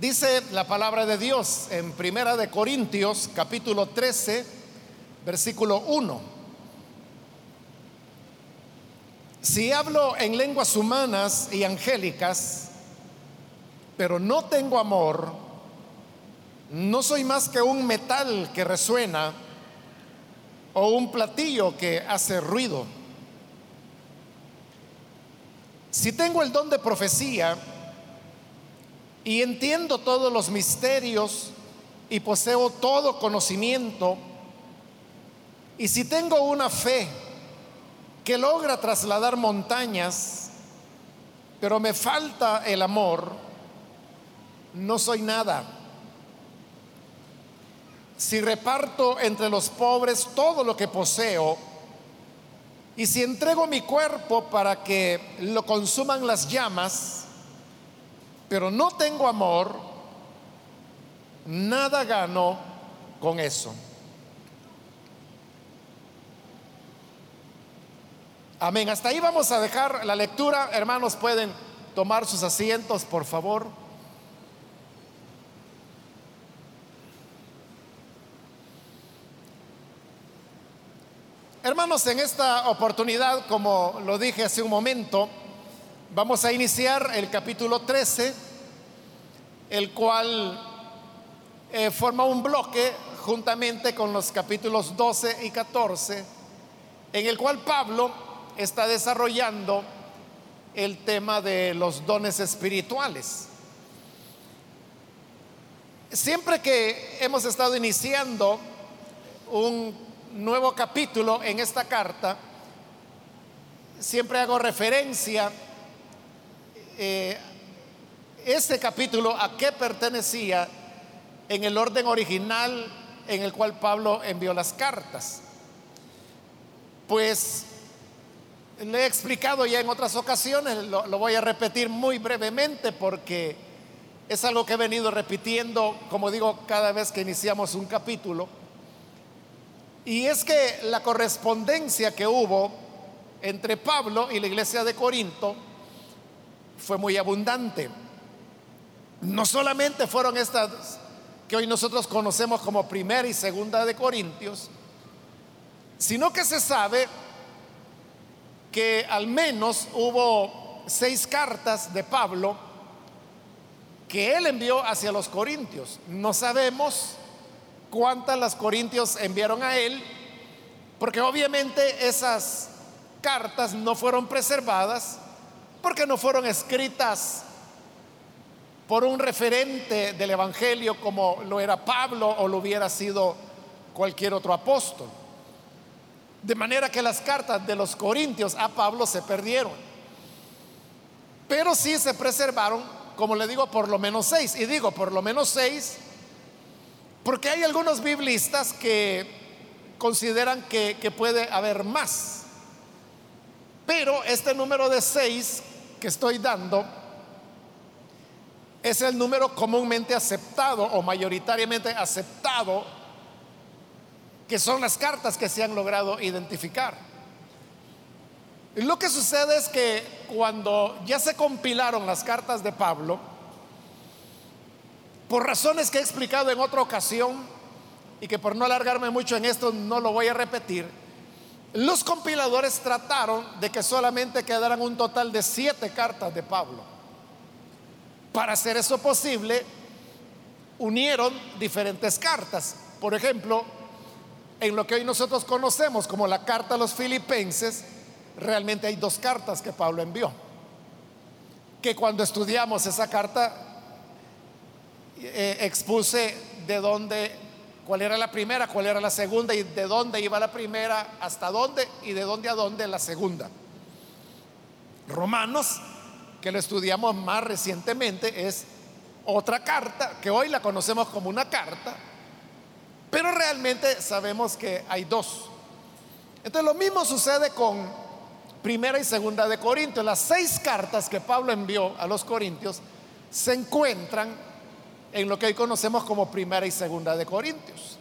Dice la palabra de Dios en Primera de Corintios, capítulo 13, versículo 1. Si hablo en lenguas humanas y angélicas, pero no tengo amor, no soy más que un metal que resuena o un platillo que hace ruido. Si tengo el don de profecía y entiendo todos los misterios y poseo todo conocimiento, y si tengo una fe que logra trasladar montañas, pero me falta el amor, no soy nada. Si reparto entre los pobres todo lo que poseo, y si entrego mi cuerpo para que lo consuman las llamas, pero no tengo amor, nada gano con eso. Amén. Hasta ahí vamos a dejar la lectura. Hermanos, pueden tomar sus asientos, por favor. Hermanos, en esta oportunidad, como lo dije hace un momento, vamos a iniciar el capítulo 13, el cual eh, forma un bloque juntamente con los capítulos 12 y 14, en el cual Pablo está desarrollando el tema de los dones espirituales. Siempre que hemos estado iniciando un nuevo capítulo en esta carta, siempre hago referencia eh, este capítulo a qué pertenecía en el orden original en el cual Pablo envió las cartas. Pues le he explicado ya en otras ocasiones, lo voy a repetir muy brevemente porque es algo que he venido repitiendo, como digo, cada vez que iniciamos un capítulo. Y es que la correspondencia que hubo entre Pablo y la iglesia de Corinto fue muy abundante. No solamente fueron estas que hoy nosotros conocemos como primera y segunda de Corintios, sino que se sabe que al menos hubo seis cartas de Pablo que él envió hacia los corintios. No sabemos cuántas las corintios enviaron a él, porque obviamente esas cartas no fueron preservadas, porque no fueron escritas por un referente del Evangelio como lo era Pablo o lo hubiera sido cualquier otro apóstol. De manera que las cartas de los corintios a Pablo se perdieron. Pero sí se preservaron, como le digo, por lo menos seis. Y digo, por lo menos seis, porque hay algunos biblistas que consideran que, puede haber más. Pero este número de seis que estoy dando es el número comúnmente aceptado o mayoritariamente aceptado, que son las cartas que se han logrado identificar. Y lo que sucede es que cuando ya se compilaron las cartas de Pablo, por razones que he explicado en otra ocasión y que por no alargarme mucho en esto no lo voy a repetir, los compiladores trataron de que solamente quedaran un total de siete cartas de Pablo. Para hacer eso posible, unieron diferentes cartas. Por ejemplo, en lo que hoy nosotros conocemos como la carta a los filipenses, realmente hay dos cartas que Pablo envió. Que cuando estudiamos esa carta eh, expuse de dónde, cuál era la primera, cuál era la segunda y de dónde iba la primera, hasta dónde y de dónde a dónde la segunda. Romanos, que lo estudiamos más recientemente, es otra carta, que hoy la conocemos como una carta, pero realmente sabemos que hay dos. Entonces lo mismo sucede con primera y segunda de Corintios. Las seis cartas que Pablo envió a los Corintios se encuentran en lo que hoy conocemos como primera y segunda de Corintios.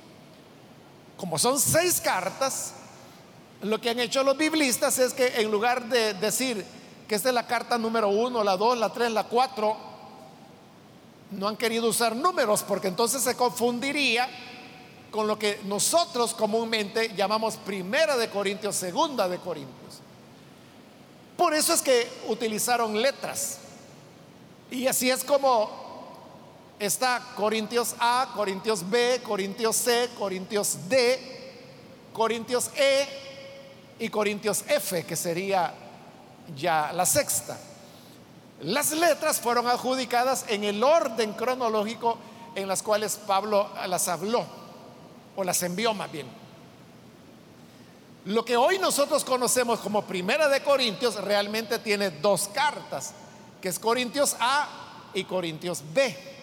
Como son seis cartas, lo que han hecho los biblistas es que en lugar de decir que esta es la carta número uno, la dos, la tres, la cuatro, no han querido usar números porque entonces se confundiría con lo que nosotros comúnmente llamamos primera de Corintios, segunda de Corintios. Por eso es que utilizaron letras. Y así es como está Corintios A, Corintios B, Corintios C, Corintios D, Corintios E y Corintios F, que sería ya la sexta. Las letras fueron adjudicadas en el orden cronológico en las cuales Pablo las habló, o las envió más bien. Lo que hoy nosotros conocemos como Primera de Corintios realmente tiene dos cartas, que es Corintios A y Corintios B.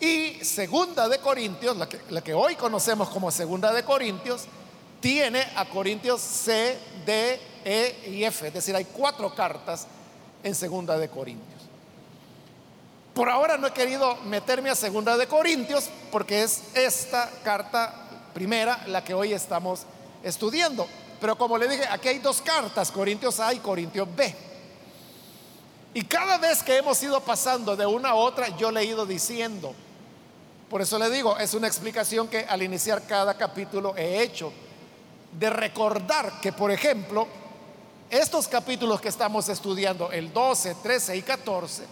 Y Segunda de Corintios, la que, que hoy conocemos como Segunda de Corintios, tiene a Corintios C, D, E y F. Es decir, hay cuatro cartas en Segunda de Corintios. Por ahora no he querido meterme a Segunda de Corintios porque es esta carta primera la que hoy estamos estudiando. Pero como le dije, aquí hay dos cartas, Corintios A y Corintios B. Y cada vez que hemos ido pasando de una a otra, yo le he ido diciendo. Por eso le digo, es una explicación que al iniciar cada capítulo he hecho. De recordar que, por ejemplo, estos capítulos que estamos estudiando, el 12, 13 y 14,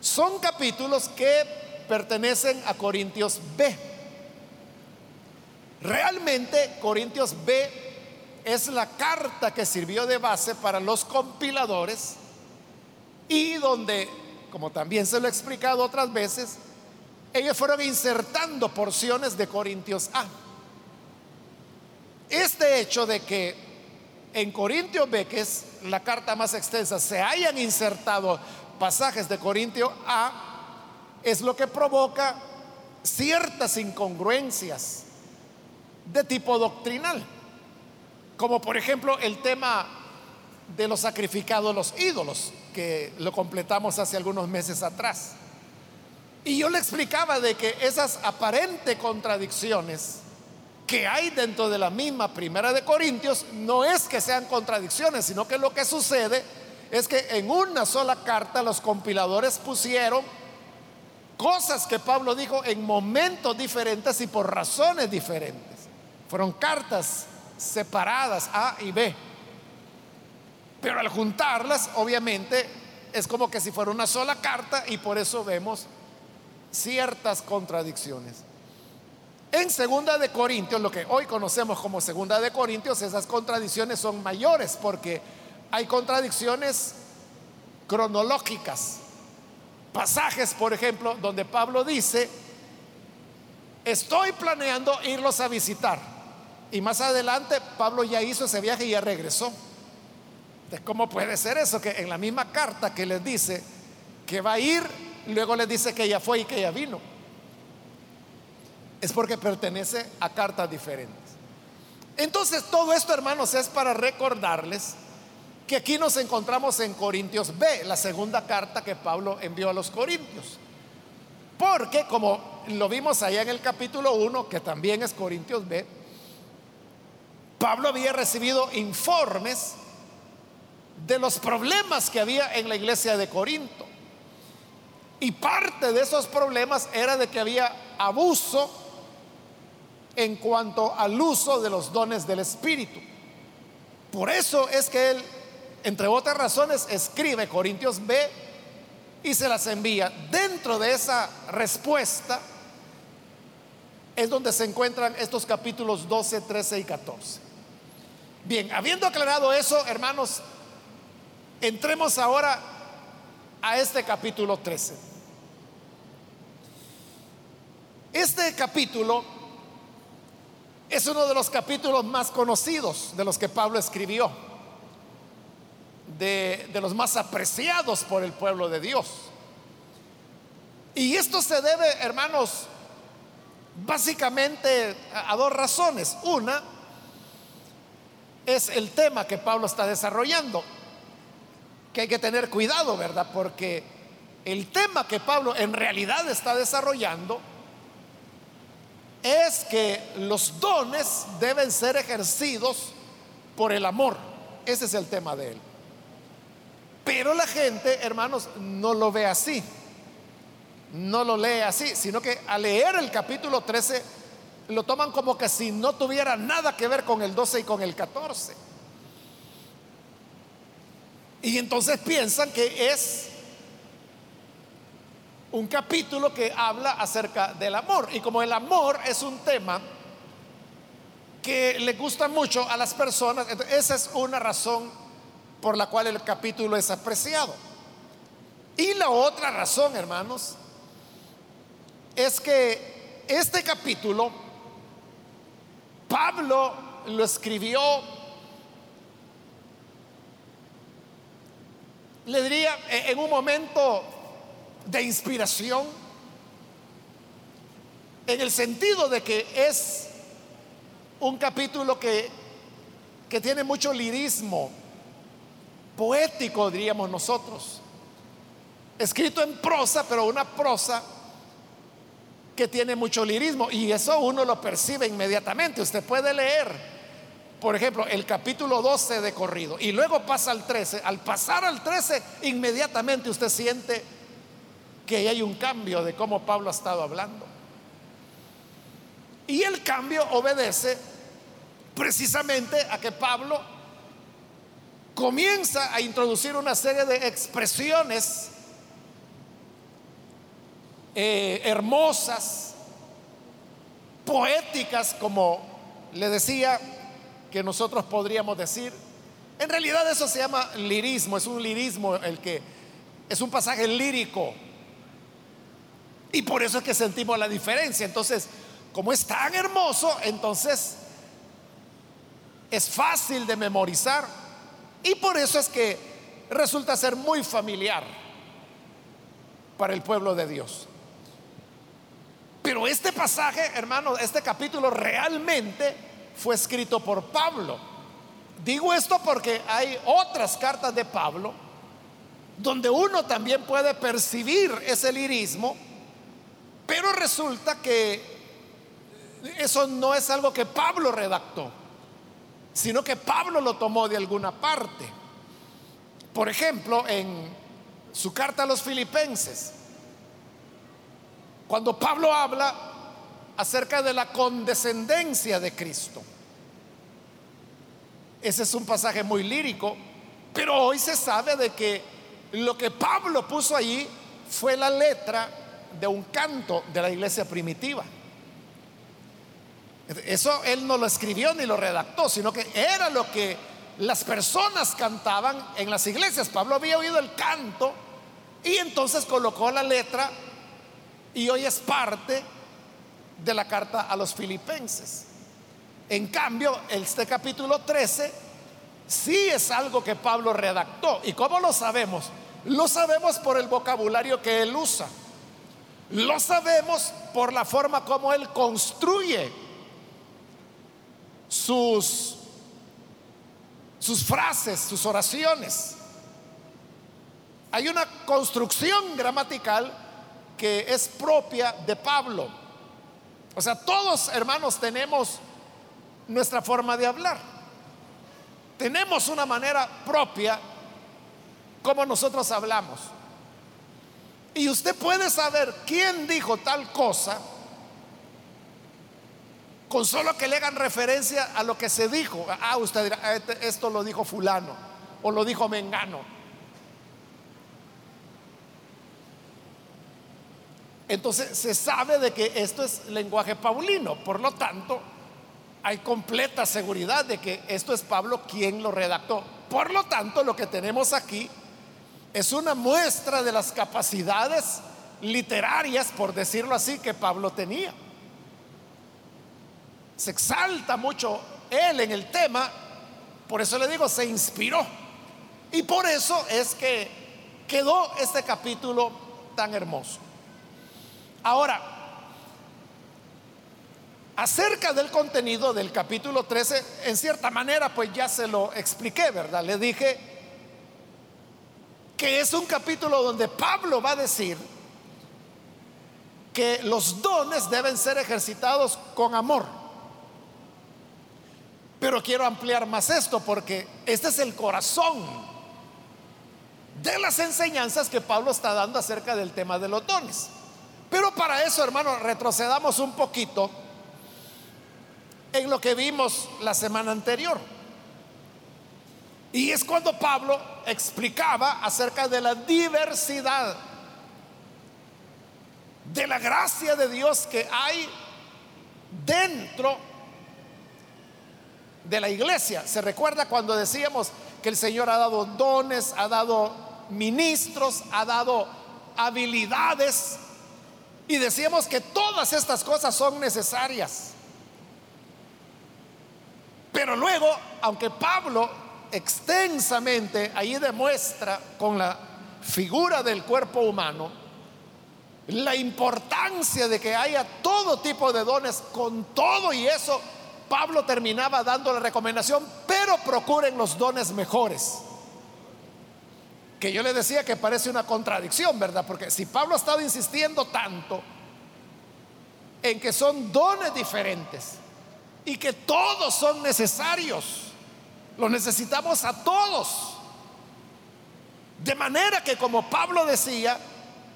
son capítulos que pertenecen a Corintios B. Realmente Corintios B es la carta que sirvió de base para los compiladores y donde, como también se lo he explicado otras veces, ellos fueron insertando porciones de Corintios A. Este hecho de que en Corintios B, que es la carta más extensa, se hayan insertado pasajes de Corintio A, es lo que provoca ciertas incongruencias de tipo doctrinal, como por ejemplo el tema de los sacrificados los ídolos, que lo completamos hace algunos meses atrás. Y yo le explicaba de que esas aparentes contradicciones que hay dentro de la misma primera de Corintios no es que sean contradicciones, sino que lo que sucede es que en una sola carta los compiladores pusieron cosas que Pablo dijo en momentos diferentes y por razones diferentes. Fueron cartas separadas A y B. Pero al juntarlas, obviamente, es como que si fuera una sola carta y por eso vemos ciertas contradicciones. En Segunda de Corintios, lo que hoy conocemos como Segunda de Corintios, esas contradicciones son mayores porque hay contradicciones cronológicas. Pasajes, por ejemplo, donde Pablo dice, estoy planeando irlos a visitar. Y más adelante Pablo ya hizo ese viaje y ya regresó. ¿Cómo puede ser eso? Que en la misma carta que les dice que va a ir, luego les dice que ya fue y que ya vino es porque pertenece a cartas diferentes. Entonces todo esto, hermanos, es para recordarles que aquí nos encontramos en Corintios B, la segunda carta que Pablo envió a los Corintios. Porque como lo vimos allá en el capítulo 1, que también es Corintios B, Pablo había recibido informes de los problemas que había en la iglesia de Corinto. Y parte de esos problemas era de que había abuso en cuanto al uso de los dones del Espíritu. Por eso es que él, entre otras razones, escribe Corintios B y se las envía. Dentro de esa respuesta es donde se encuentran estos capítulos 12, 13 y 14. Bien, habiendo aclarado eso, hermanos, entremos ahora a este capítulo 13. Este capítulo es uno de los capítulos más conocidos de los que Pablo escribió, de, los más apreciados por el pueblo de Dios. Y esto se debe, hermanos, básicamente a, a dos razones. Una es el tema que Pablo está desarrollando, que hay que tener cuidado, ¿verdad? Porque el tema que Pablo en realidad está desarrollando es que los dones deben ser ejercidos por el amor. Ese es el tema de él. Pero la gente, hermanos, no lo ve así. no lo lee así, sino que al leer el capítulo 13 lo toman como que si no tuviera nada que ver con el 12 y con el 14. Y entonces piensan que es un capítulo que habla acerca del amor. Y como el amor es un tema que le gusta mucho a las personas, esa es una razón por la cual el capítulo es apreciado. Y la otra razón, hermanos, es que este capítulo Pablo lo escribió le diría, e, en un momento de inspiración, en el sentido de que es un capítulo que, que tiene mucho lirismo, poético, diríamos nosotros, escrito en prosa, pero una prosa que tiene mucho lirismo, y eso uno lo percibe inmediatamente. Usted puede leer por ejemplo, el capítulo 12 de corrido y luego pasa al 13, al pasar al 13, inmediatamente usted siente que hay un cambio de cómo Pablo ha estado hablando. Y el cambio obedece precisamente a que Pablo comienza a introducir una serie de expresiones eh, hermosas, poéticas, como le decía, que nosotros podríamos decir. En realidad eso se llama lirismo, es un lirismo el que es un pasaje lírico. Y por eso es que sentimos la diferencia. Entonces, como es tan hermoso, entonces es fácil de memorizar. Y por eso es que resulta ser muy familiar para el pueblo de Dios. Pero este pasaje, hermano, este capítulo realmente fue escrito por Pablo. Digo esto porque hay otras cartas de Pablo donde uno también puede percibir ese lirismo, pero resulta que eso no es algo que Pablo redactó, sino que Pablo lo tomó de alguna parte. Por ejemplo, en su carta a los filipenses, cuando Pablo habla acerca de la condescendencia de Cristo. Ese es un pasaje muy lírico, pero hoy se sabe de que lo que Pablo puso allí fue la letra de un canto de la iglesia primitiva. Eso él no lo escribió ni lo redactó, sino que era lo que las personas cantaban en las iglesias. Pablo había oído el canto y entonces colocó la letra y hoy es parte de la carta a los filipenses. En cambio, este capítulo 13 sí es algo que Pablo redactó. ¿Y cómo lo sabemos? Lo sabemos por el vocabulario que él usa. Lo sabemos por la forma como él construye sus, sus frases, sus oraciones. Hay una construcción gramatical que es propia de Pablo. O sea, todos hermanos tenemos nuestra forma de hablar. Tenemos una manera propia como nosotros hablamos. Y usted puede saber quién dijo tal cosa con solo que le hagan referencia a lo que se dijo. Ah, usted dirá, ah, este, esto lo dijo fulano o lo dijo Mengano. Entonces se sabe de que esto es lenguaje paulino, por lo tanto hay completa seguridad de que esto es Pablo quien lo redactó. Por lo tanto, lo que tenemos aquí es una muestra de las capacidades literarias, por decirlo así, que Pablo tenía. Se exalta mucho él en el tema, por eso le digo, se inspiró. Y por eso es que quedó este capítulo tan hermoso. Ahora, acerca del contenido del capítulo 13, en cierta manera, pues ya se lo expliqué, ¿verdad? Le dije que es un capítulo donde Pablo va a decir que los dones deben ser ejercitados con amor. Pero quiero ampliar más esto porque este es el corazón de las enseñanzas que Pablo está dando acerca del tema de los dones. Pero para eso, hermano, retrocedamos un poquito en lo que vimos la semana anterior. Y es cuando Pablo explicaba acerca de la diversidad de la gracia de Dios que hay dentro de la iglesia. Se recuerda cuando decíamos que el Señor ha dado dones, ha dado ministros, ha dado habilidades. Y decíamos que todas estas cosas son necesarias. Pero luego, aunque Pablo extensamente ahí demuestra con la figura del cuerpo humano la importancia de que haya todo tipo de dones con todo y eso, Pablo terminaba dando la recomendación, pero procuren los dones mejores. Que yo le decía que parece una contradicción, ¿verdad? Porque si Pablo ha estado insistiendo tanto en que son dones diferentes y que todos son necesarios, los necesitamos a todos. De manera que como Pablo decía,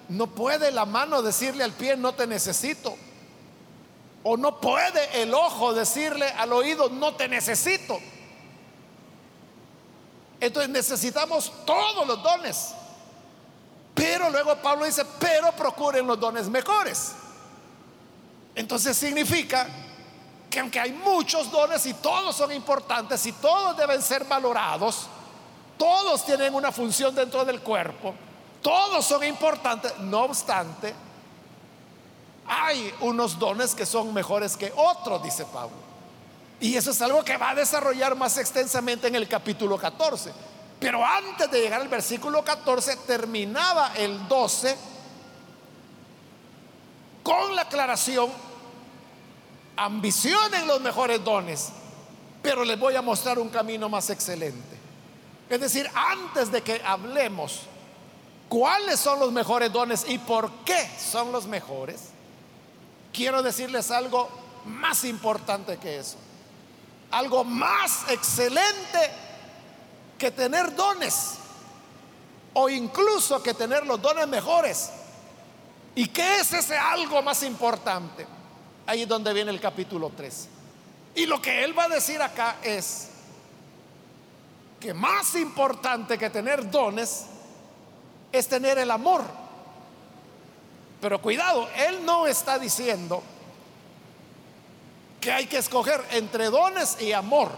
no puede la mano decirle al pie, no te necesito. O no puede el ojo decirle al oído, no te necesito. Entonces necesitamos todos los dones. Pero luego Pablo dice, pero procuren los dones mejores. Entonces significa que aunque hay muchos dones y todos son importantes y todos deben ser valorados, todos tienen una función dentro del cuerpo, todos son importantes, no obstante, hay unos dones que son mejores que otros, dice Pablo. Y eso es algo que va a desarrollar más extensamente en el capítulo 14. Pero antes de llegar al versículo 14, terminaba el 12 con la aclaración, ambicionen los mejores dones, pero les voy a mostrar un camino más excelente. Es decir, antes de que hablemos cuáles son los mejores dones y por qué son los mejores, quiero decirles algo más importante que eso. Algo más excelente que tener dones o incluso que tener los dones mejores. ¿Y qué es ese algo más importante? Ahí es donde viene el capítulo 3. Y lo que él va a decir acá es que más importante que tener dones es tener el amor. Pero cuidado, Él no está diciendo que hay que escoger entre dones y amor.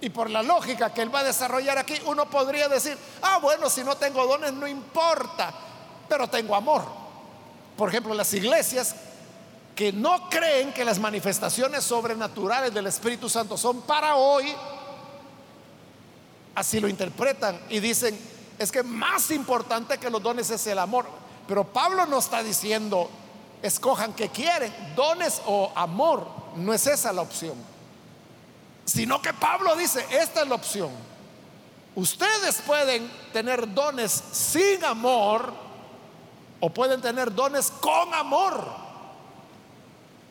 Y por la lógica que Él va a desarrollar aquí, uno podría decir, ah, bueno, si no tengo dones no importa, pero tengo amor. Por ejemplo, las iglesias que no creen que las manifestaciones sobrenaturales del Espíritu Santo son para hoy, así lo interpretan y dicen, es que más importante que los dones es el amor. Pero Pablo no está diciendo, escojan que quieren, dones o amor. No es esa la opción. Sino que Pablo dice, esta es la opción. Ustedes pueden tener dones sin amor o pueden tener dones con amor.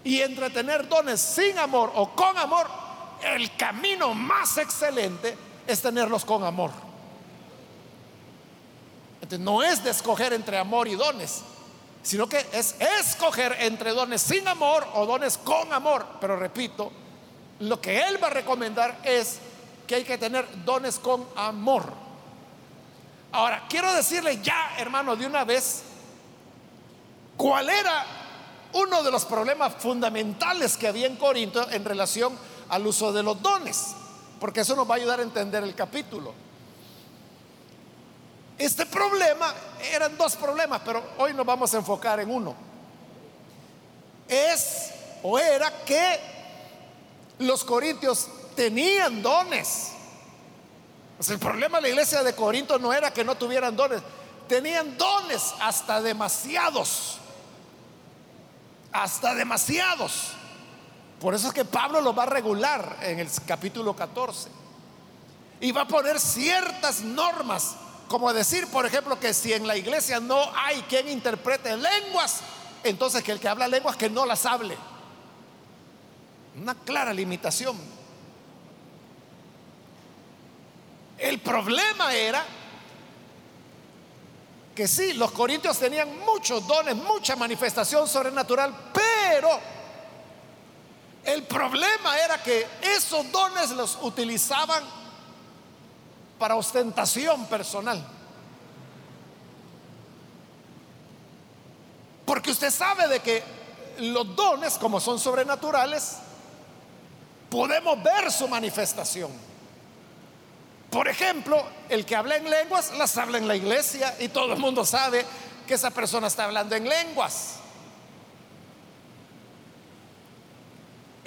Y entre tener dones sin amor o con amor, el camino más excelente es tenerlos con amor no es de escoger entre amor y dones, sino que es escoger entre dones sin amor o dones con amor. Pero repito, lo que él va a recomendar es que hay que tener dones con amor. Ahora, quiero decirle ya, hermano, de una vez, cuál era uno de los problemas fundamentales que había en Corinto en relación al uso de los dones, porque eso nos va a ayudar a entender el capítulo. Este problema, eran dos problemas, pero hoy nos vamos a enfocar en uno. Es o era que los corintios tenían dones. el problema de la iglesia de Corinto no era que no tuvieran dones, tenían dones hasta demasiados. Hasta demasiados. Por eso es que Pablo lo va a regular en el capítulo 14. Y va a poner ciertas normas como decir, por ejemplo, que si en la iglesia no hay quien interprete lenguas, entonces que el que habla lenguas que no las hable. Una clara limitación. El problema era que sí, los corintios tenían muchos dones, mucha manifestación sobrenatural, pero el problema era que esos dones los utilizaban para ostentación personal. Porque usted sabe de que los dones, como son sobrenaturales, podemos ver su manifestación. Por ejemplo, el que habla en lenguas, las habla en la iglesia y todo el mundo sabe que esa persona está hablando en lenguas.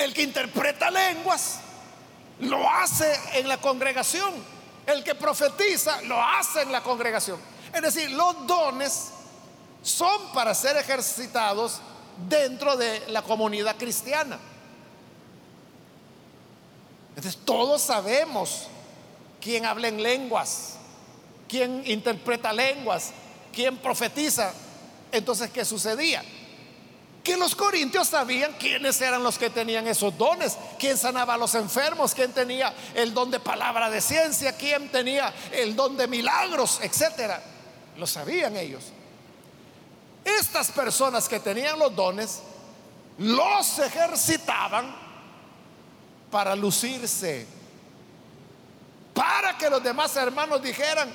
El que interpreta lenguas, lo hace en la congregación. El que profetiza, lo hace en la congregación. Es decir, los dones son para ser ejercitados dentro de la comunidad cristiana. Entonces todos sabemos quién habla en lenguas, quién interpreta lenguas, quién profetiza. Entonces, ¿qué sucedía? Que los corintios sabían quiénes eran los que tenían esos dones, quién sanaba a los enfermos, quién tenía el don de palabra de ciencia, quién tenía el don de milagros, etcétera. Lo sabían ellos. Estas personas que tenían los dones los ejercitaban para lucirse, para que los demás hermanos dijeran,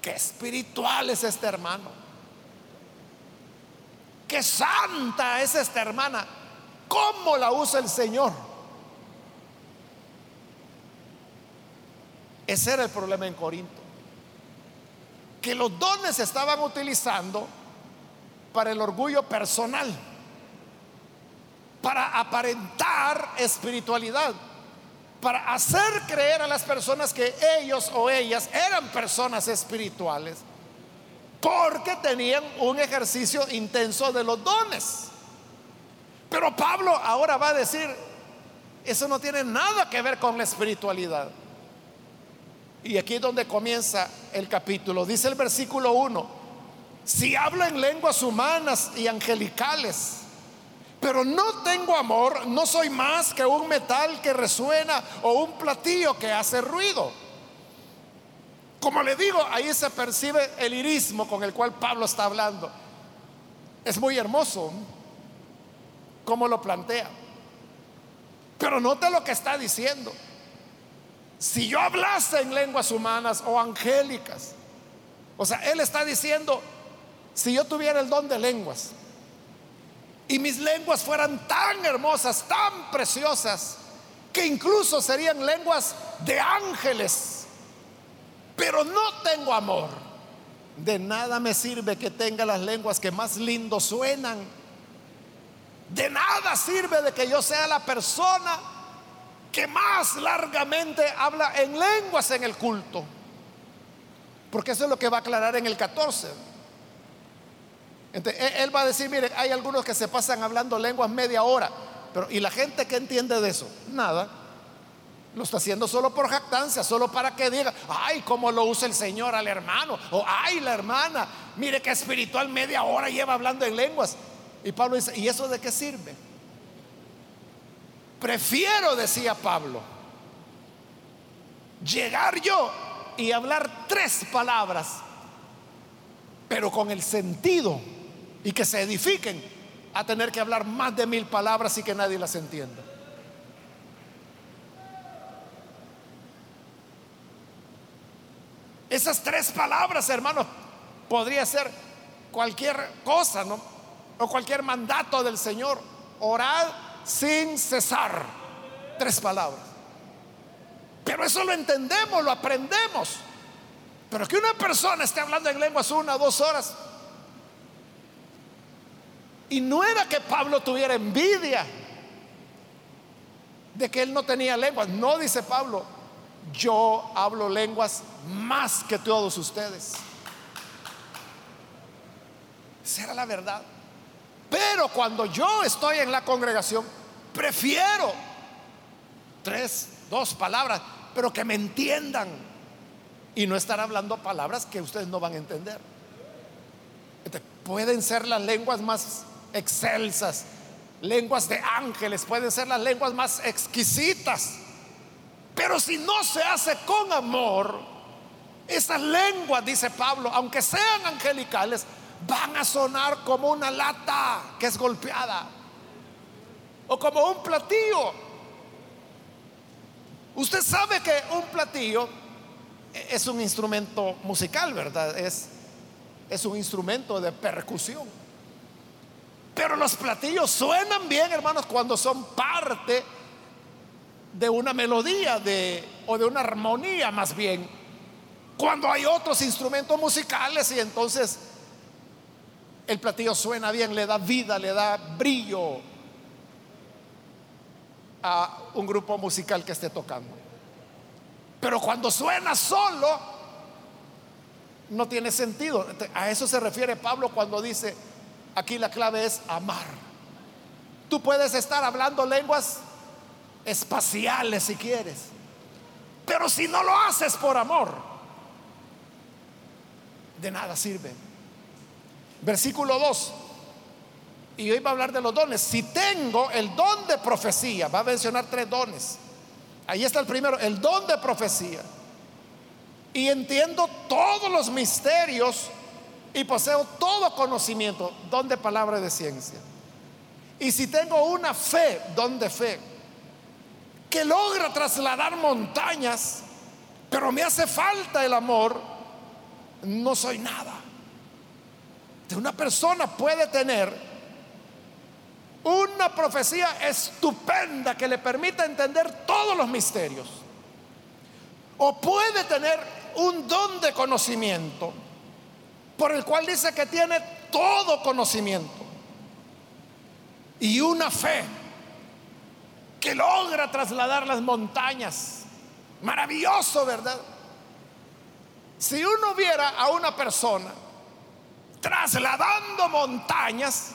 qué espiritual es este hermano, qué santa es esta hermana, cómo la usa el Señor. Ese era el problema en Corinto, que los dones se estaban utilizando para el orgullo personal, para aparentar espiritualidad, para hacer creer a las personas que ellos o ellas eran personas espirituales, porque tenían un ejercicio intenso de los dones. Pero Pablo ahora va a decir, eso no tiene nada que ver con la espiritualidad. Y aquí es donde comienza el capítulo. Dice el versículo 1, si hablo en lenguas humanas y angelicales, pero no tengo amor, no soy más que un metal que resuena o un platillo que hace ruido. Como le digo, ahí se percibe el irismo con el cual Pablo está hablando. Es muy hermoso como lo plantea. Pero note lo que está diciendo. Si yo hablase en lenguas humanas o angélicas, o sea, él está diciendo, si yo tuviera el don de lenguas y mis lenguas fueran tan hermosas, tan preciosas, que incluso serían lenguas de ángeles, pero no tengo amor, de nada me sirve que tenga las lenguas que más lindo suenan. De nada sirve de que yo sea la persona que más largamente habla en lenguas en el culto. Porque eso es lo que va a aclarar en el 14. Entonces, él va a decir, mire, hay algunos que se pasan hablando lenguas media hora, pero ¿y la gente que entiende de eso? Nada. Lo está haciendo solo por jactancia, solo para que diga, ay, cómo lo usa el Señor al hermano, o ay, la hermana, mire que espiritual media hora lleva hablando en lenguas. Y Pablo dice, ¿y eso de qué sirve? Prefiero, decía Pablo, llegar yo y hablar tres palabras, pero con el sentido y que se edifiquen a tener que hablar más de mil palabras y que nadie las entienda. Esas tres palabras, hermanos, podría ser cualquier cosa, ¿no? O cualquier mandato del Señor. Orad sin cesar. Tres palabras. Pero eso lo entendemos, lo aprendemos. Pero que una persona esté hablando en lenguas una dos horas, y no era que Pablo tuviera envidia de que él no tenía lenguas. No dice Pablo, yo hablo lenguas más que todos ustedes. Esa era la verdad. Pero cuando yo estoy en la congregación, prefiero tres, dos palabras, pero que me entiendan y no estar hablando palabras que ustedes no van a entender. pueden ser las lenguas más excelsas, lenguas de ángeles, pueden ser las lenguas más exquisitas. Pero si no se hace con amor, Esas lenguas, dice Pablo, aunque sean angelicales, van a sonar como una lata que es golpeada o como un platillo. Usted sabe que un platillo es un instrumento musical, ¿verdad? Es, es un instrumento de percusión. Pero los platillos suenan bien, hermanos, cuando son parte de una melodía o de una armonía más bien. Cuando hay otros instrumentos musicales y entonces el platillo suena bien, le da vida, le da brillo a un grupo musical que esté tocando. Pero cuando suena solo, no tiene sentido. A eso se refiere Pablo cuando dice, aquí la clave es amar. Tú puedes estar hablando lenguas espaciales si quieres, pero si no lo haces por amor, de nada sirve. Versículo 2. Y hoy va a hablar de los dones. Si tengo el don de profecía, va a mencionar tres dones. Ahí está el primero, el don de profecía. Y entiendo todos los misterios y poseo todo conocimiento, don de palabra de ciencia. Y si tengo una fe, don de fe, que logra trasladar montañas, pero me hace falta el amor, no soy nada. Una persona puede tener una profecía estupenda que le permita entender todos los misterios. O puede tener un don de conocimiento por el cual dice que tiene todo conocimiento. Y una fe que logra trasladar las montañas. Maravilloso, ¿verdad? Si uno viera a una persona trasladando montañas,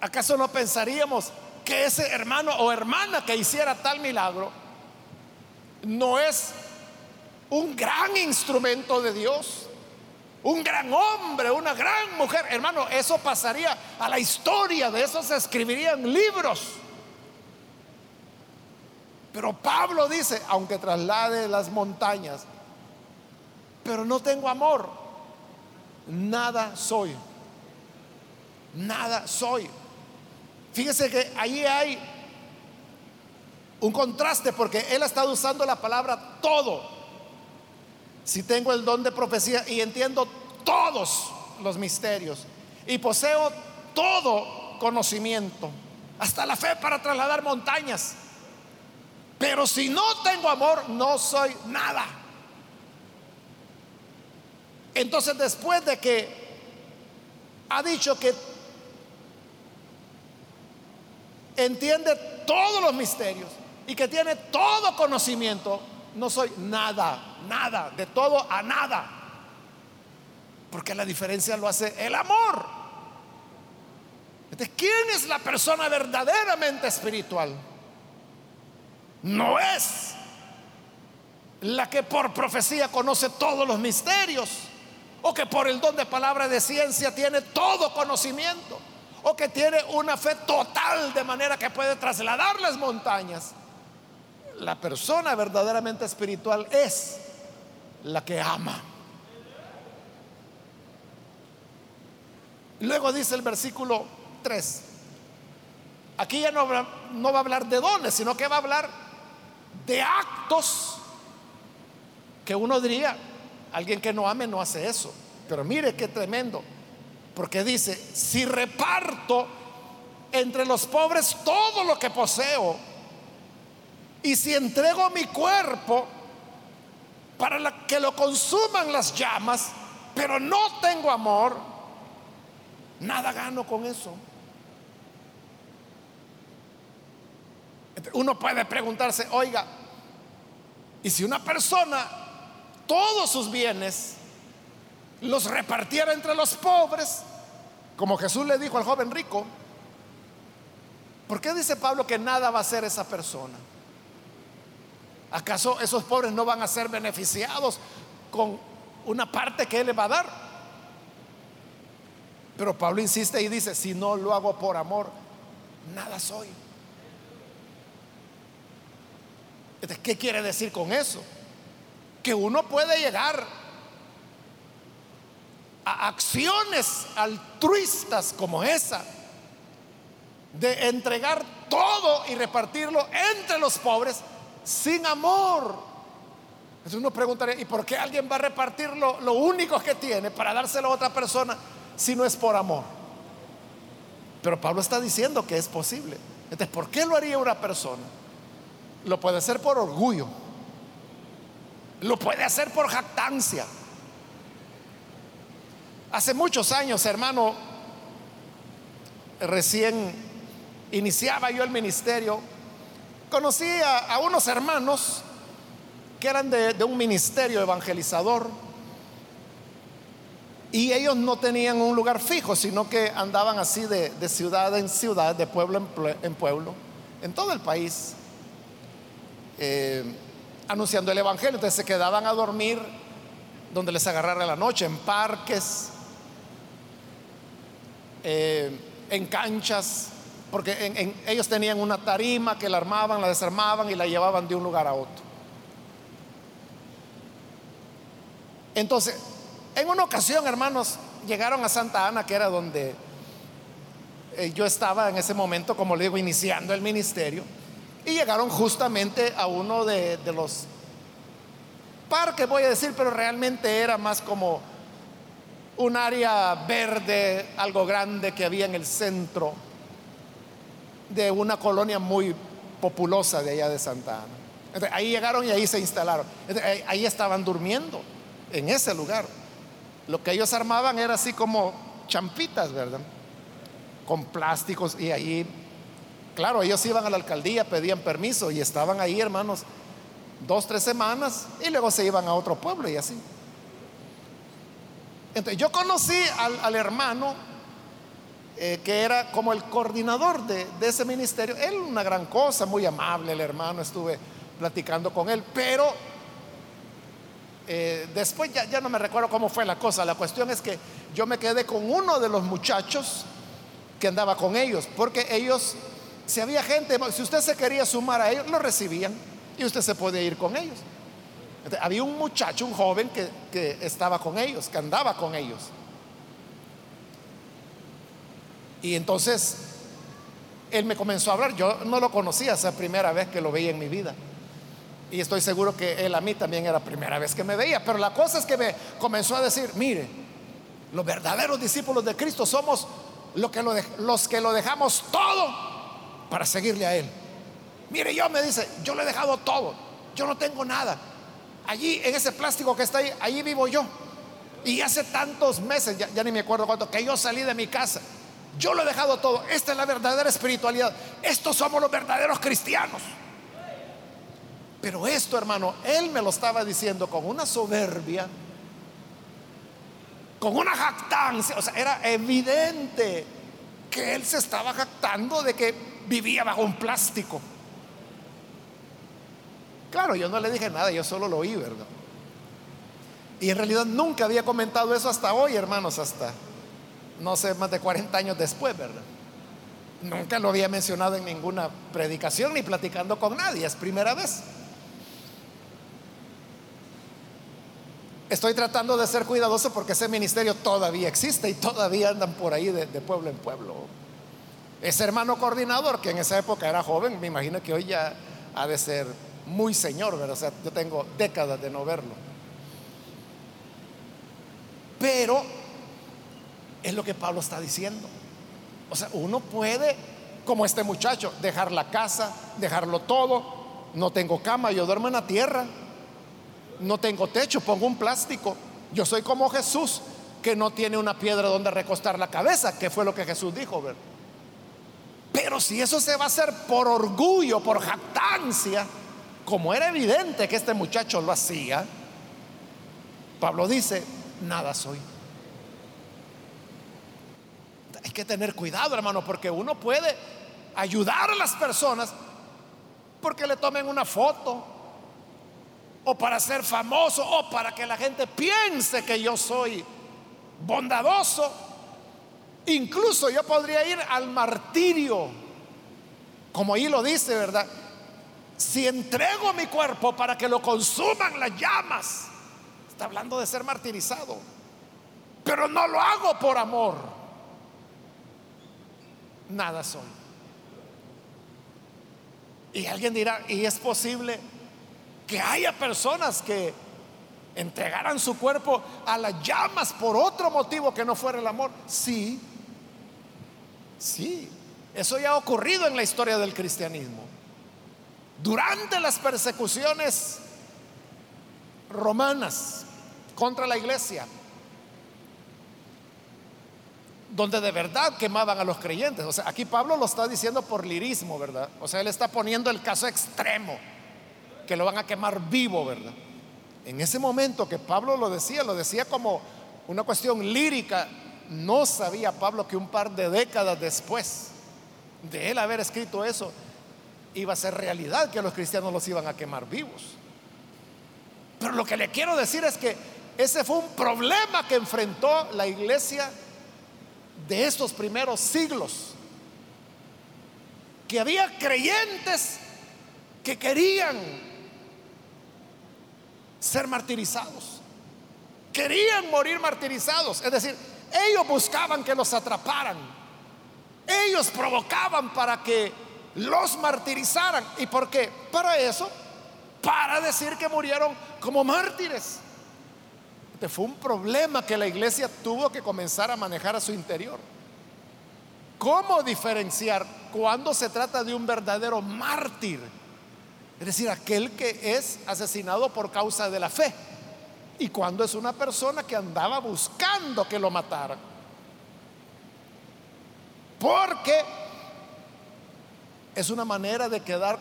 ¿acaso no pensaríamos que ese hermano o hermana que hiciera tal milagro no es un gran instrumento de Dios? Un gran hombre, una gran mujer. Hermano, eso pasaría a la historia, de eso se escribirían libros. Pero Pablo dice, aunque traslade las montañas, pero no tengo amor, nada soy. Nada soy. Fíjese que ahí hay un contraste porque él ha estado usando la palabra todo. Si tengo el don de profecía y entiendo todos los misterios y poseo todo conocimiento, hasta la fe para trasladar montañas. Pero si no tengo amor, no soy nada. Entonces después de que ha dicho que entiende todos los misterios y que tiene todo conocimiento, no soy nada, nada, de todo a nada. Porque la diferencia lo hace el amor. ¿quién es la persona verdaderamente espiritual? No es la que por profecía conoce todos los misterios o que por el don de palabra de ciencia tiene todo conocimiento, o que tiene una fe total de manera que puede trasladar las montañas. La persona verdaderamente espiritual es la que ama. Luego dice el versículo 3, aquí ya no, no va a hablar de dones, sino que va a hablar de actos que uno diría, Alguien que no ame no hace eso. Pero mire qué tremendo. Porque dice, si reparto entre los pobres todo lo que poseo, y si entrego mi cuerpo para que lo consuman las llamas, pero no tengo amor, nada gano con eso. Uno puede preguntarse, oiga, y si una persona todos sus bienes, los repartiera entre los pobres, como Jesús le dijo al joven rico, ¿por qué dice Pablo que nada va a hacer esa persona? ¿Acaso esos pobres no van a ser beneficiados con una parte que Él le va a dar? Pero Pablo insiste y dice, si no lo hago por amor, nada soy. ¿Qué quiere decir con eso? Que uno puede llegar a acciones altruistas como esa, de entregar todo y repartirlo entre los pobres sin amor. Entonces uno preguntaría, ¿y por qué alguien va a repartir lo, lo único que tiene para dárselo a otra persona si no es por amor? Pero Pablo está diciendo que es posible. Entonces, ¿por qué lo haría una persona? Lo puede hacer por orgullo. Lo puede hacer por jactancia. Hace muchos años, hermano, recién iniciaba yo el ministerio, conocí a, unos hermanos que eran de, un ministerio evangelizador y ellos no tenían un lugar fijo, sino que andaban así de, ciudad en ciudad, de pueblo en, pueblo, en todo el país, eh, anunciando el Evangelio. Entonces se quedaban a dormir donde les agarrara la noche, en parques, eh, en canchas, porque ellos tenían una tarima que la armaban, la desarmaban y la llevaban de un lugar a otro. Entonces, en una ocasión, hermanos, llegaron a Santa Ana, que era donde eh, yo estaba en ese momento, como le digo, iniciando el ministerio, y llegaron justamente a uno de, los parques, voy a decir, pero realmente era más como un área verde, algo grande que había en el centro de una colonia muy populosa de allá de Santa Ana. ahí llegaron y ahí se instalaron. ahí estaban durmiendo, en ese lugar. Lo que ellos armaban era así como champitas, ¿verdad? Con plásticos y ahí, claro, ellos iban a la alcaldía, pedían permiso y estaban ahí, hermanos, dos, tres semanas y luego se iban a otro pueblo y así. Entonces yo conocí al, hermano eh, que era como el coordinador de, ese ministerio. Él una gran cosa, muy amable el hermano, estuve platicando con él, pero eh, después ya no me recuerdo cómo fue la cosa. La cuestión es que yo me quedé con uno de los muchachos que andaba con ellos, porque ellos, si había gente, si usted se quería sumar a ellos, lo recibían y usted se podía ir con ellos. había un muchacho, un joven que, que estaba con ellos, que andaba con ellos. Y entonces él me comenzó a hablar. Yo no lo conocía esa primera vez que lo veía en mi vida. Y estoy seguro que él a mí también era la primera vez que me veía. Pero la cosa es que me comenzó a decir, mire, los verdaderos discípulos de Cristo somos los que lo, los que lo dejamos todo para seguirle a Él. Mire, yo me dice, yo le he dejado todo, yo no tengo nada. Allí, en ese plástico que está ahí, allí vivo yo. Y hace tantos meses, ya, ya ni me acuerdo cuánto, que yo salí de mi casa. Yo lo he dejado todo. Esta es la verdadera espiritualidad. Estos somos los verdaderos cristianos. Pero esto, hermano, él me lo estaba diciendo con una soberbia, con una jactancia. O sea, era evidente que él se estaba jactando de que vivía bajo un plástico. Claro, yo no le dije nada, yo solo lo oí, ¿verdad? Y en realidad nunca había comentado eso hasta hoy, hermanos, hasta, no sé, más de 40 años después, ¿verdad? Nunca lo había mencionado en ninguna predicación ni platicando con nadie, es primera vez. Estoy tratando de ser cuidadoso porque ese ministerio todavía existe y todavía andan por ahí de, pueblo en pueblo. Ese hermano coordinador, que en esa época era joven, me imagino que hoy ya ha de ser muy señor, ¿verdad? O sea, yo tengo décadas de no verlo. Pero es lo que Pablo está diciendo. O sea, uno puede, como este muchacho, dejar la casa, dejarlo todo. No tengo cama, yo duermo en la tierra no tengo techo, pongo un plástico. Yo soy como Jesús, que no tiene una piedra donde recostar la cabeza, que fue lo que Jesús dijo. Pero si eso se va a hacer por orgullo, por jactancia, como era evidente que este muchacho lo hacía, Pablo dice, nada soy. Hay que tener cuidado, hermano, porque uno puede ayudar a las personas porque le tomen una foto, o para ser famoso o para que la gente piense que yo soy bondadoso. Incluso yo podría ir al martirio, como ahí lo dice, ¿verdad? Si entrego mi cuerpo para que lo consuman las llamas, está hablando de ser martirizado. pero no lo hago por amor, nada soy. Y alguien dirá, ¿y es posible que haya personas que entregaran su cuerpo a las llamas por otro motivo que no fuera el amor? Sí, sí, eso ya ha ocurrido en la historia del cristianismo. Durante las persecuciones romanas contra la iglesia, donde de verdad quemaban a los creyentes. O sea, aquí Pablo lo está diciendo por lirismo, ¿verdad? O sea, él está poniendo el caso extremo, que lo van a quemar vivo, ¿verdad? En ese momento que Pablo lo decía, lo decía como una cuestión lírica, no sabía Pablo que un par de décadas después de él haber escrito eso, iba a ser realidad que los cristianos los iban a quemar vivos. Pero lo que le quiero decir es que ese fue un problema que enfrentó la iglesia de estos primeros siglos, que había creyentes que querían ser martirizados, querían morir martirizados, es decir, ellos buscaban que los atraparan, ellos provocaban para que los martirizaran. ¿Y por qué? Para eso, para decir que murieron como mártires. Este fue un problema que la iglesia tuvo que comenzar a manejar a su interior. ¿Cómo diferenciar cuando se trata de un verdadero mártir? Es decir, aquel que es asesinado por causa de la fe. Y cuando es una persona que andaba buscando que lo mataran. Porque es una manera de quedar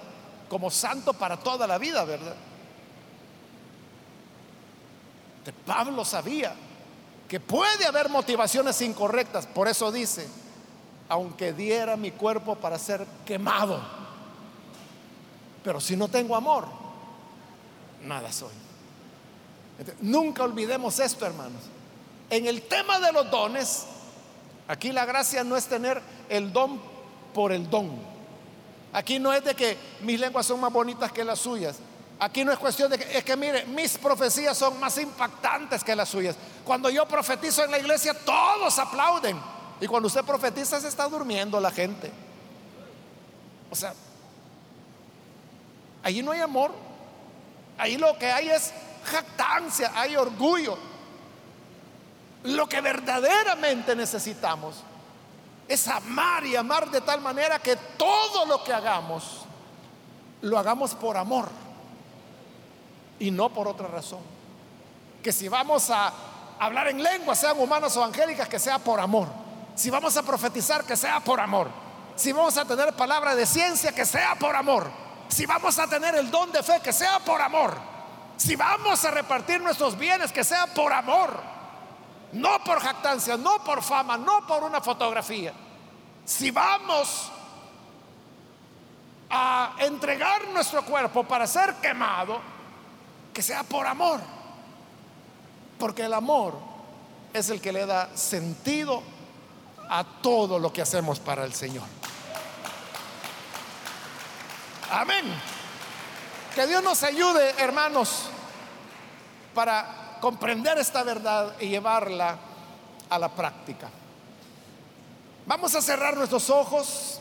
como santo para toda la vida, ¿verdad? Pablo sabía que puede haber motivaciones incorrectas, por eso dice, aunque diera mi cuerpo para ser quemado, pero si no tengo amor, nada soy. Nunca olvidemos esto, hermanos. En el tema de los dones, aquí la gracia no es tener el don por el don. Aquí no es de que mis lenguas son más bonitas que las suyas. Aquí no es cuestión de que, es que mire, mis profecías son más impactantes que las suyas. Cuando yo profetizo en la iglesia, todos aplauden. Y cuando usted profetiza, se está durmiendo la gente. O sea, allí no hay amor. Ahí lo que hay es jactancia, hay orgullo. Lo que verdaderamente necesitamos es amar y amar de tal manera que todo lo que hagamos, lo hagamos por amor y no por otra razón. Que si vamos a hablar en lengua, sean humanas o angélicas, que sea por amor. Si vamos a profetizar, que sea por amor. Si vamos a tener palabra de ciencia, que sea por amor. Si vamos a tener el don de fe, que sea por amor. Si vamos a repartir nuestros bienes, que sea por amor. No por jactancia, no por fama, no por una fotografía. Si vamos a entregar nuestro cuerpo para ser quemado, que sea por amor. Porque el amor es el que le da sentido a todo lo que hacemos para el Señor. Amén. Que Dios nos ayude, hermanos, para comprender esta verdad y llevarla a la práctica. Vamos a cerrar nuestros ojos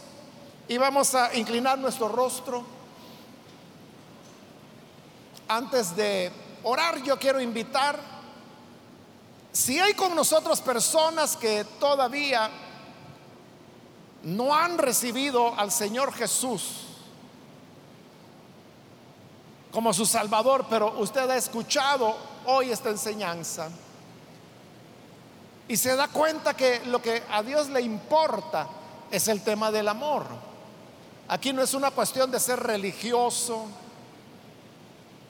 y vamos a inclinar nuestro rostro. Antes de orar, yo quiero invitar, si hay con nosotros personas que todavía no han recibido al Señor Jesús como su Salvador, pero usted ha escuchado hoy esta enseñanza y se da cuenta que lo que a Dios le importa es el tema del amor. Aquí no es una cuestión de ser religioso,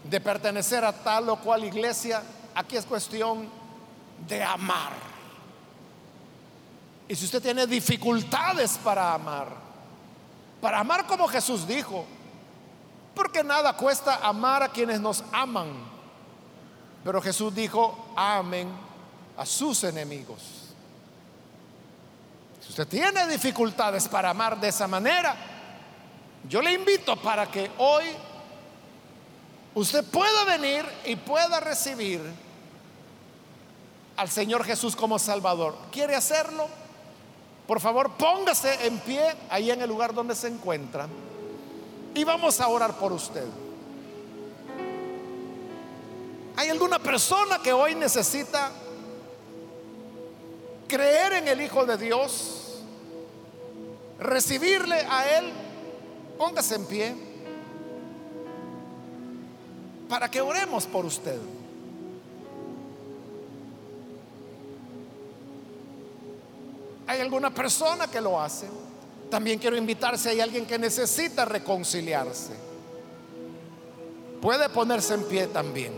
de pertenecer a tal o cual iglesia, aquí es cuestión de amar. Y si usted tiene dificultades para amar, para amar como Jesús dijo, porque nada cuesta amar a quienes nos aman. Pero Jesús dijo, amen a sus enemigos. Si usted tiene dificultades para amar de esa manera, yo le invito para que hoy usted pueda venir y pueda recibir al Señor Jesús como Salvador, ¿quiere hacerlo? Por favor, póngase en pie ahí en el lugar donde se encuentra y vamos a orar por usted. ¿Hay alguna persona que hoy necesita creer en el Hijo de Dios? Recibirle a Él. Póngase en pie para que oremos por usted. ¿Hay alguna persona que lo hace? También quiero invitar si hay alguien que necesita reconciliarse. Puede ponerse en pie también.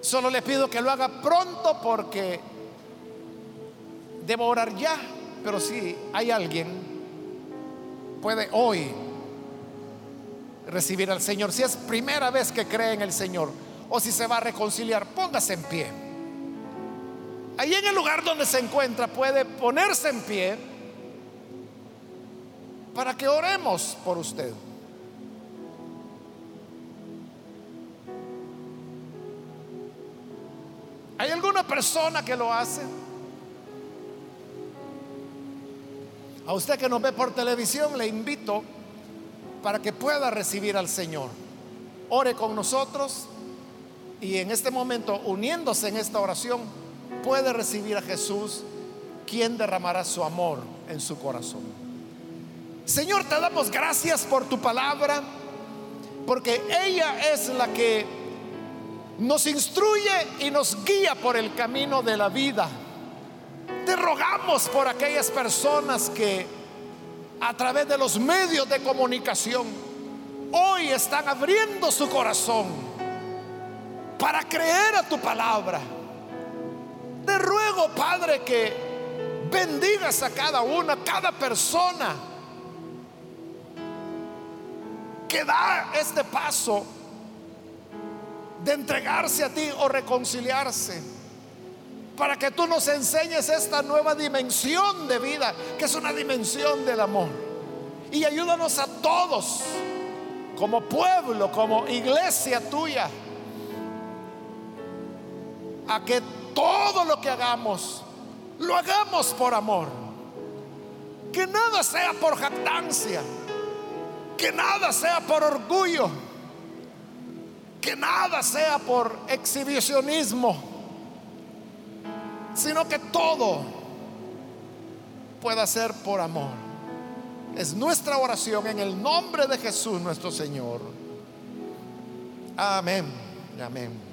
Solo le pido que lo haga pronto porque debo orar ya. Pero si hay alguien, puede hoy recibir al Señor. Si es primera vez que cree en el Señor o si se va a reconciliar, póngase en pie. Ahí en el lugar donde se encuentra puede ponerse en pie para que oremos por usted. ¿Hay alguna persona que lo hace? A usted que nos ve por televisión le invito para que pueda recibir al Señor. Ore con nosotros y en este momento uniéndose en esta oración puede recibir a Jesús, quien derramará su amor en su corazón. Señor, te damos gracias por tu palabra, porque ella es la que nos instruye y nos guía por el camino de la vida. Te rogamos por aquellas personas que a través de los medios de comunicación hoy están abriendo su corazón para creer a tu palabra te ruego, Padre, que bendigas a cada una, cada persona que da este paso de entregarse a ti o reconciliarse. Para que tú nos enseñes esta nueva dimensión de vida, que es una dimensión del amor. Y ayúdanos a todos, como pueblo, como iglesia tuya, a que todo lo que hagamos, lo hagamos por amor. Que nada sea por jactancia, que nada sea por orgullo, que nada sea por exhibicionismo, sino que todo pueda ser por amor. Es nuestra oración en el nombre de Jesús nuestro Señor. Amén. Amén.